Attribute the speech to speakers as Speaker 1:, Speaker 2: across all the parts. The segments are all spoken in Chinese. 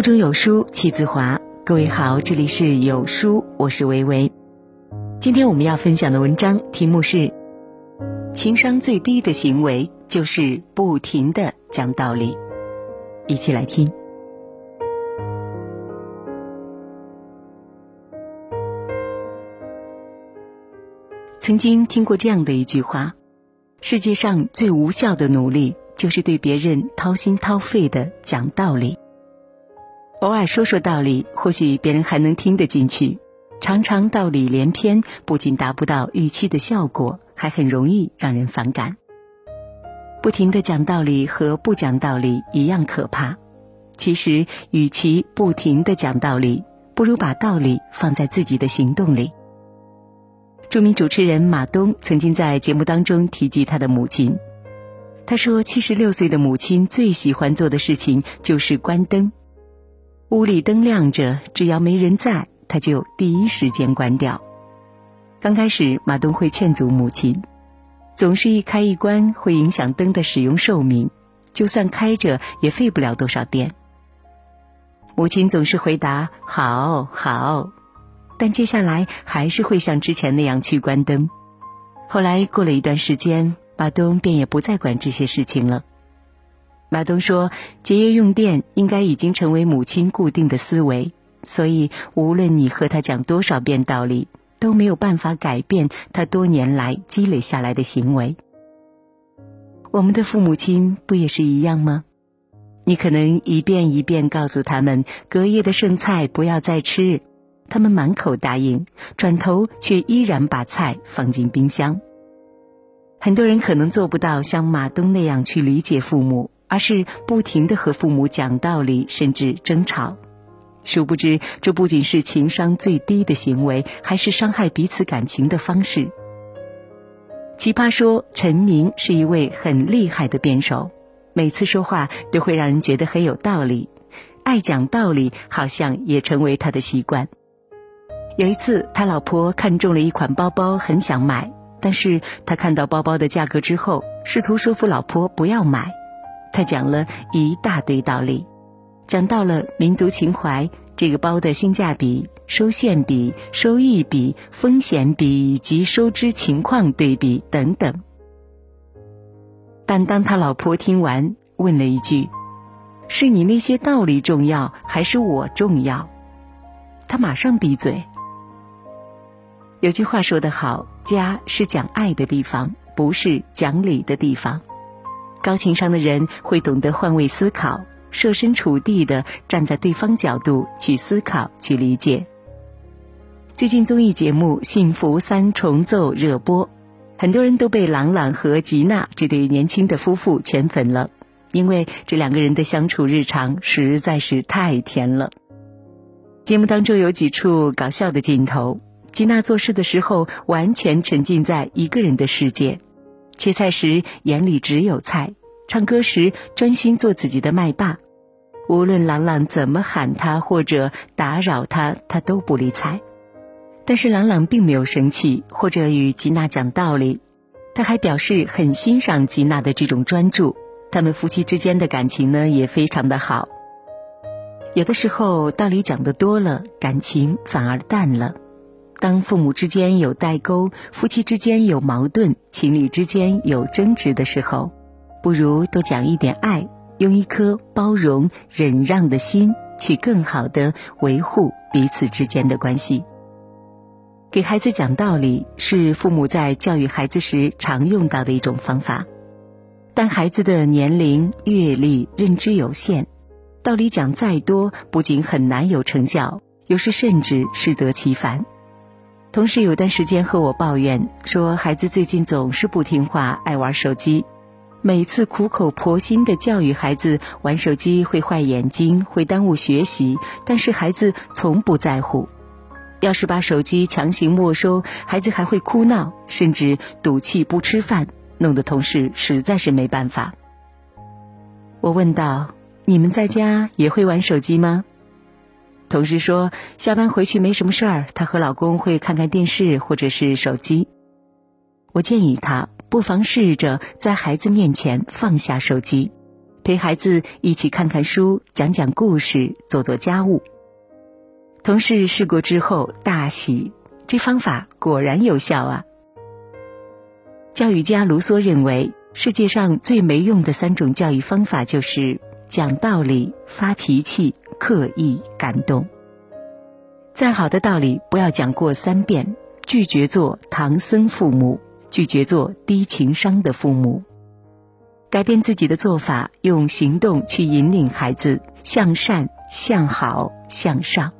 Speaker 1: 腹中有书气自华。各位好，这里是有书，我是维维。今天我们要分享的文章题目是：情商最低的行为就是不停的讲道理。一起来听。曾经听过这样的一句话：世界上最无效的努力，就是对别人掏心掏肺的讲道理。偶尔说说道理，或许别人还能听得进去；常常道理连篇，不仅达不到预期的效果，还很容易让人反感。不停的讲道理和不讲道理一样可怕。其实，与其不停的讲道理，不如把道理放在自己的行动里。著名主持人马东曾经在节目当中提及他的母亲，他说：“七十六岁的母亲最喜欢做的事情就是关灯。”屋里灯亮着，只要没人在，他就第一时间关掉。刚开始，马东会劝阻母亲，总是一开一关会影响灯的使用寿命，就算开着也费不了多少电。母亲总是回答“好好”，但接下来还是会像之前那样去关灯。后来过了一段时间，马东便也不再管这些事情了。马东说：“节约用电应该已经成为母亲固定的思维，所以无论你和他讲多少遍道理，都没有办法改变他多年来积累下来的行为。我们的父母亲不也是一样吗？你可能一遍一遍告诉他们隔夜的剩菜不要再吃，他们满口答应，转头却依然把菜放进冰箱。很多人可能做不到像马东那样去理解父母。”而是不停的和父母讲道理，甚至争吵，殊不知这不仅是情商最低的行为，还是伤害彼此感情的方式。奇葩说陈明是一位很厉害的辩手，每次说话都会让人觉得很有道理，爱讲道理好像也成为他的习惯。有一次，他老婆看中了一款包包，很想买，但是他看到包包的价格之后，试图说服老婆不要买。他讲了一大堆道理，讲到了民族情怀、这个包的性价比、收现比、收益比、风险比以及收支情况对比等等。但当他老婆听完，问了一句：“是你那些道理重要，还是我重要？”他马上闭嘴。有句话说得好：“家是讲爱的地方，不是讲理的地方。”高情商的人会懂得换位思考，设身处地的站在对方角度去思考、去理解。最近综艺节目《幸福三重奏》热播，很多人都被朗朗和吉娜这对年轻的夫妇圈粉了，因为这两个人的相处日常实在是太甜了。节目当中有几处搞笑的镜头，吉娜做事的时候完全沉浸在一个人的世界。切菜时眼里只有菜，唱歌时专心做自己的麦霸，无论朗朗怎么喊他或者打扰他，他都不理睬。但是朗朗并没有生气或者与吉娜讲道理，他还表示很欣赏吉娜的这种专注。他们夫妻之间的感情呢也非常的好。有的时候道理讲的多了，感情反而淡了。当父母之间有代沟，夫妻之间有矛盾，情侣之间有争执的时候，不如多讲一点爱，用一颗包容、忍让的心，去更好的维护彼此之间的关系。给孩子讲道理是父母在教育孩子时常用到的一种方法，但孩子的年龄、阅历、认知有限，道理讲再多，不仅很难有成效，有时甚至适得其反。同事有段时间和我抱怨说，孩子最近总是不听话，爱玩手机。每次苦口婆心的教育孩子玩手机会坏眼睛，会耽误学习，但是孩子从不在乎。要是把手机强行没收，孩子还会哭闹，甚至赌气不吃饭，弄得同事实在是没办法。我问道：“你们在家也会玩手机吗？”同事说，下班回去没什么事儿，她和老公会看看电视或者是手机。我建议她不妨试着在孩子面前放下手机，陪孩子一起看看书、讲讲故事、做做家务。同事试过之后大喜，这方法果然有效啊！教育家卢梭认为，世界上最没用的三种教育方法就是讲道理、发脾气、刻意感动。再好的道理，不要讲过三遍，拒绝做唐僧父母，拒绝做低情商的父母。改变自己的做法，用行动去引领孩子向善、向好、向上。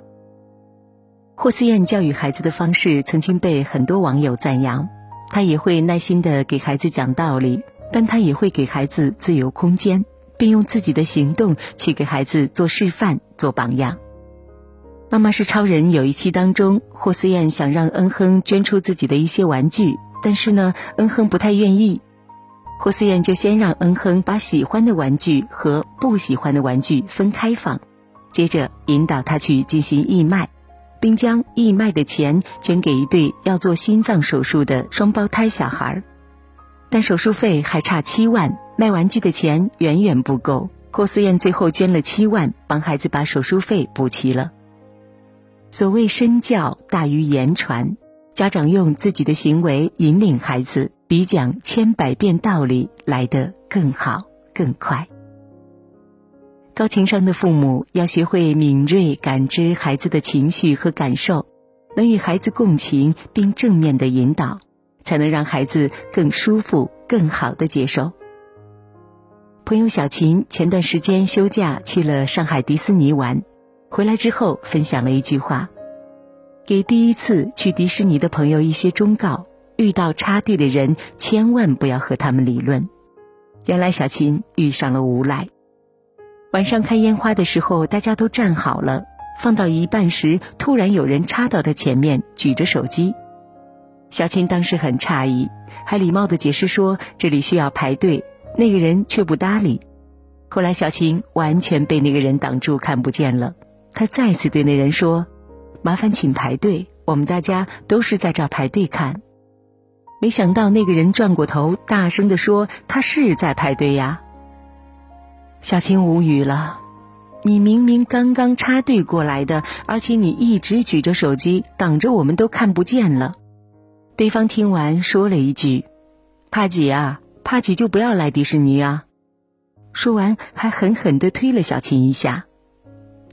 Speaker 1: 霍思燕教育孩子的方式曾经被很多网友赞扬，她也会耐心的给孩子讲道理，但她也会给孩子自由空间，并用自己的行动去给孩子做示范、做榜样。妈妈是超人有一期当中，霍思燕想让恩亨捐出自己的一些玩具，但是呢，恩亨不太愿意。霍思燕就先让恩亨把喜欢的玩具和不喜欢的玩具分开放，接着引导他去进行义卖，并将义卖的钱捐给一对要做心脏手术的双胞胎小孩儿。但手术费还差七万，卖玩具的钱远远不够。霍思燕最后捐了七万，帮孩子把手术费补齐了。所谓身教大于言传，家长用自己的行为引领孩子。比讲千百遍道理来得更好更快。高情商的父母要学会敏锐感知孩子的情绪和感受，能与孩子共情并正面的引导，才能让孩子更舒服、更好的接受。朋友小琴前段时间休假去了上海迪士尼玩，回来之后分享了一句话，给第一次去迪士尼的朋友一些忠告。遇到插队的人，千万不要和他们理论。原来小琴遇上了无赖。晚上看烟花的时候，大家都站好了，放到一半时，突然有人插到他前面，举着手机。小琴当时很诧异，还礼貌的解释说这里需要排队，那个人却不搭理。后来小琴完全被那个人挡住，看不见了。他再次对那人说：“麻烦请排队，我们大家都是在这儿排队看。”没想到那个人转过头，大声的说：“他是在排队呀。”小青无语了。你明明刚刚插队过来的，而且你一直举着手机挡着，我们都看不见了。对方听完说了一句：“怕挤啊，怕挤就不要来迪士尼啊。”说完还狠狠的推了小琴一下。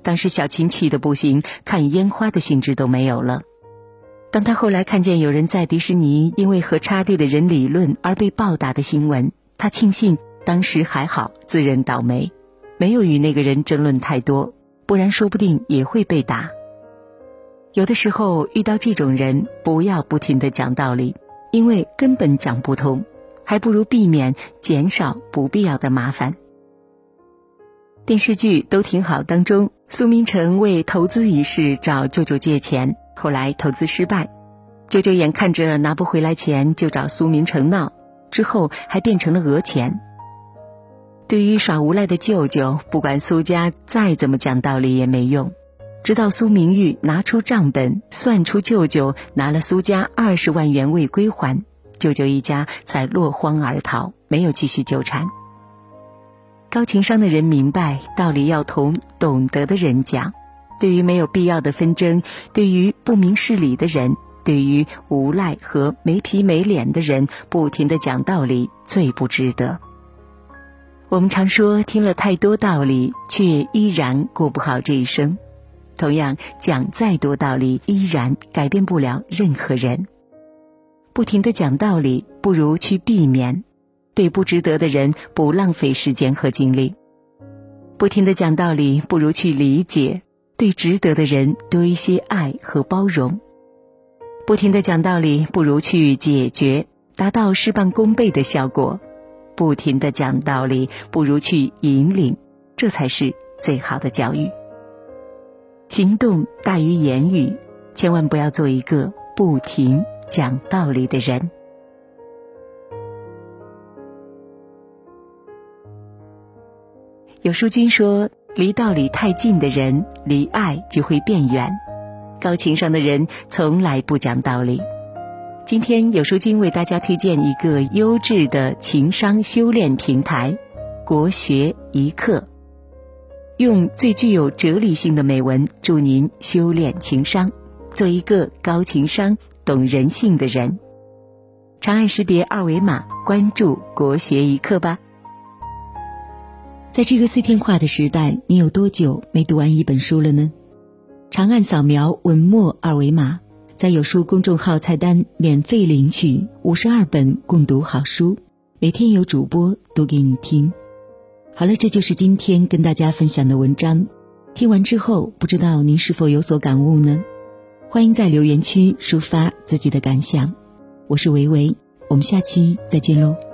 Speaker 1: 当时小琴气得不行，看烟花的兴致都没有了。当他后来看见有人在迪士尼因为和插队的人理论而被暴打的新闻，他庆幸当时还好，自认倒霉，没有与那个人争论太多，不然说不定也会被打。有的时候遇到这种人，不要不停的讲道理，因为根本讲不通，还不如避免减少不必要的麻烦。电视剧都挺好当中，苏明成为投资一事找舅舅借钱。后来投资失败，舅舅眼看着拿不回来钱，就找苏明成闹，之后还变成了讹钱。对于耍无赖的舅舅，不管苏家再怎么讲道理也没用。直到苏明玉拿出账本，算出舅舅拿了苏家二十万元未归还，舅舅一家才落荒而逃，没有继续纠缠。高情商的人明白道理要同懂得的人讲。对于没有必要的纷争，对于不明事理的人，对于无赖和没皮没脸的人，不停的讲道理最不值得。我们常说听了太多道理，却依然过不好这一生。同样，讲再多道理，依然改变不了任何人。不停的讲道理，不如去避免，对不值得的人不浪费时间和精力。不停的讲道理，不如去理解。对值得的人多一些爱和包容，不停的讲道理不如去解决，达到事半功倍的效果。不停的讲道理不如去引领，这才是最好的教育。行动大于言语，千万不要做一个不停讲道理的人。有书君说。离道理太近的人，离爱就会变远。高情商的人从来不讲道理。今天有书君为大家推荐一个优质的情商修炼平台国学一课，用最具有哲理性的美文助您修炼情商，做一个高情商、懂人性的人。长按识别二维码关注国学一课吧。在这个碎片化的时代，你有多久没读完一本书了呢？长按扫描文末二维码。在有书公众号菜单免费领取五十二本共读好书，每天有主播读给你听。好了，这就是今天跟大家分享的文章。听完之后，不知道您是否有所感悟呢？欢迎在留言区抒发自己的感想。我是维维，我们下期再见喽。